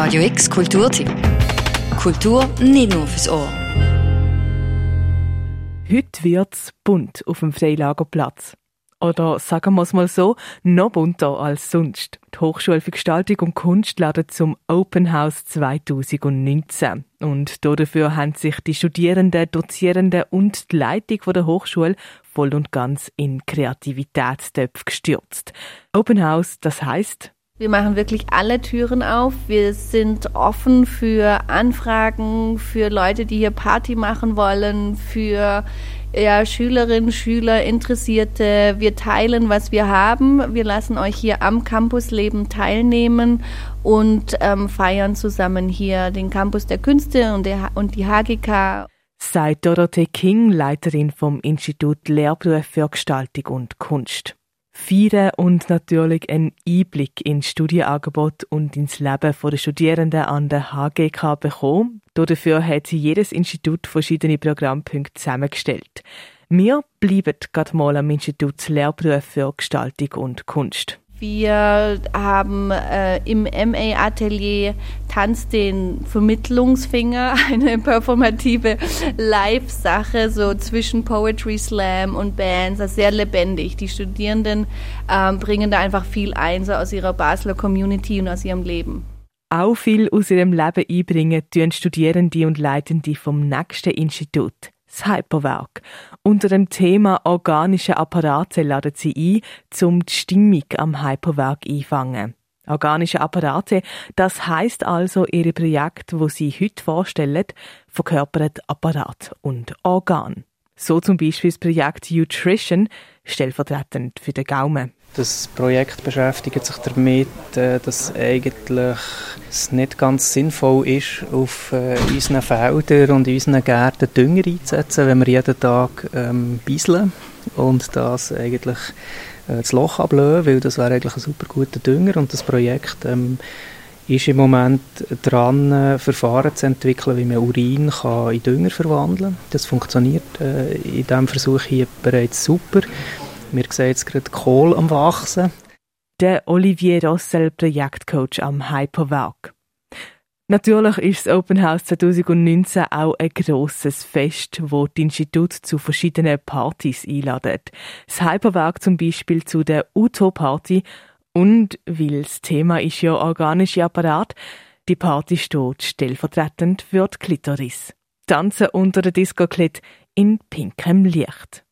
Radio X Kulturtipp. Kultur nicht nur fürs Ohr. Heute wird's bunt auf dem Freilagerplatz. Oder sagen wir es mal so, noch bunter als sonst. Die Hochschule für Gestaltung und Kunst ladet zum Open House 2019. Und dafür haben sich die Studierenden, Dozierenden und die Leitung der Hochschule voll und ganz in Kreativitätstöpfe gestürzt. Open House, das heißt wir machen wirklich alle Türen auf. Wir sind offen für Anfragen, für Leute, die hier Party machen wollen, für ja, Schülerinnen, Schüler, Interessierte. Wir teilen, was wir haben. Wir lassen euch hier am Campusleben teilnehmen und ähm, feiern zusammen hier den Campus der Künste und, der, und die HGK. Seit Dorothee King, Leiterin vom Institut Lehrberuf für Gestaltung und Kunst feiern und natürlich einen Einblick ins Studienangebot und ins Leben der Studierenden an der HGK bekommen. Dafür hat jedes Institut verschiedene Programmpunkte zusammengestellt. Wir bleiben gerade mal am Institut Lehrberuf für Gestaltung und Kunst. Wir haben äh, im MA-Atelier Tanz den Vermittlungsfinger, eine performative Live-Sache, so zwischen Poetry Slam und Bands, also sehr lebendig. Die Studierenden ähm, bringen da einfach viel ein, so aus ihrer Basler Community und aus ihrem Leben. Auch viel aus ihrem Leben einbringen tun Studierende und Leitende vom nächsten Institut das Hyperwerk. Unter dem Thema organische Apparate laden sie ein, um die Stimmung am Hyperwerk einfangen. Organische Apparate, das heißt also, ihre Projekte, wo sie heute vorstellen, verkörpern Apparat und Organ. So zum Beispiel das Projekt Nutrition, stellvertretend für den Gaumen. Das Projekt beschäftigt sich damit, äh, dass eigentlich es nicht ganz sinnvoll ist, auf äh, unseren Feldern und unseren Gärten Dünger einzusetzen, wenn wir jeden Tag ähm, beiseln und das eigentlich äh, das Loch ablösen, weil das wäre eigentlich ein super guter Dünger und das Projekt ähm, ist im Moment dran, äh, Verfahren zu entwickeln, wie man Urin kann in Dünger verwandeln kann. Das funktioniert äh, in diesem Versuch hier bereits super. Wir sehen jetzt gerade Kohl am Wachsen. Der Olivier Rossel, Projektcoach am Hyperwerk. Natürlich ist das Open House 2019 auch ein grosses Fest, wo die Institut zu verschiedenen Partys einladet. Das Hyperwerk zum Beispiel zu der UTO-Party und, weil das Thema ist ja organische Apparat, die Party steht stellvertretend für die Klitoris. Tanzen unter der Disco-Klit in pinkem Licht.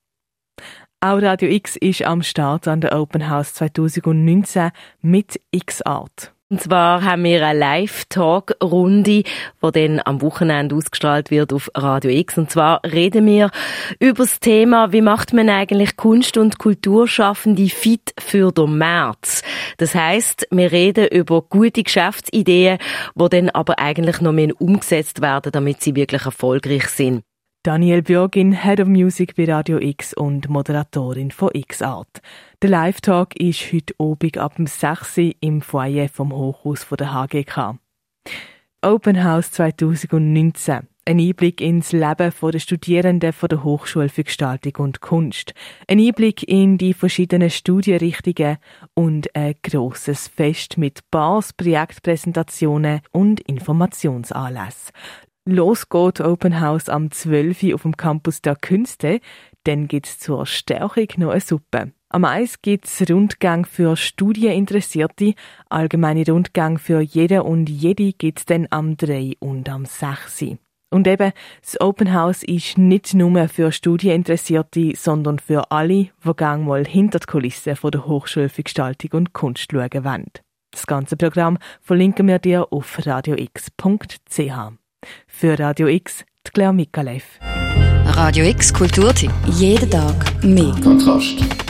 Auch Radio X ist am Start an der Open House 2019 mit X-Art. Und zwar haben wir eine Live-Talk-Runde, die dann am Wochenende ausgestrahlt wird auf Radio X. Und zwar reden wir über das Thema, wie macht man eigentlich Kunst- und Kulturschaffende fit für den März. Das heißt, wir reden über gute Geschäftsideen, die dann aber eigentlich noch mehr umgesetzt werden, damit sie wirklich erfolgreich sind. Daniel Björgin, Head of Music bei Radio X und Moderatorin von X-Art. Der Live-Talk ist heute Abend ab dem 6 Uhr im Foyer vom Hochhaus der HGK. Open House 2019. Ein Einblick ins Leben der Studierenden der Hochschule für Gestaltung und Kunst. Ein Einblick in die verschiedenen Studienrichtungen und ein grosses Fest mit Bars, Projektpräsentationen und Informationsanlässen. Los geht Open House am 12. auf dem Campus der Künste. Dann gibt's zur Stärkung noch eine Suppe. Am Eis gibt's Rundgang für Studieninteressierte. Allgemeine Rundgang für jede und jede gibt's dann am 3 und am 6. Und eben, das Open House ist nicht nur für Studieninteressierte, sondern für alle, die gerne mal hinter die Kulissen von der Hochschule für Gestaltung und Kunst schauen wollen. Das ganze Programm verlinken wir dir auf radiox.ch. Für Radio X, die Claire Mikalev. Radio X Kulturtipp. Jeden Tag mehr. Kontrast.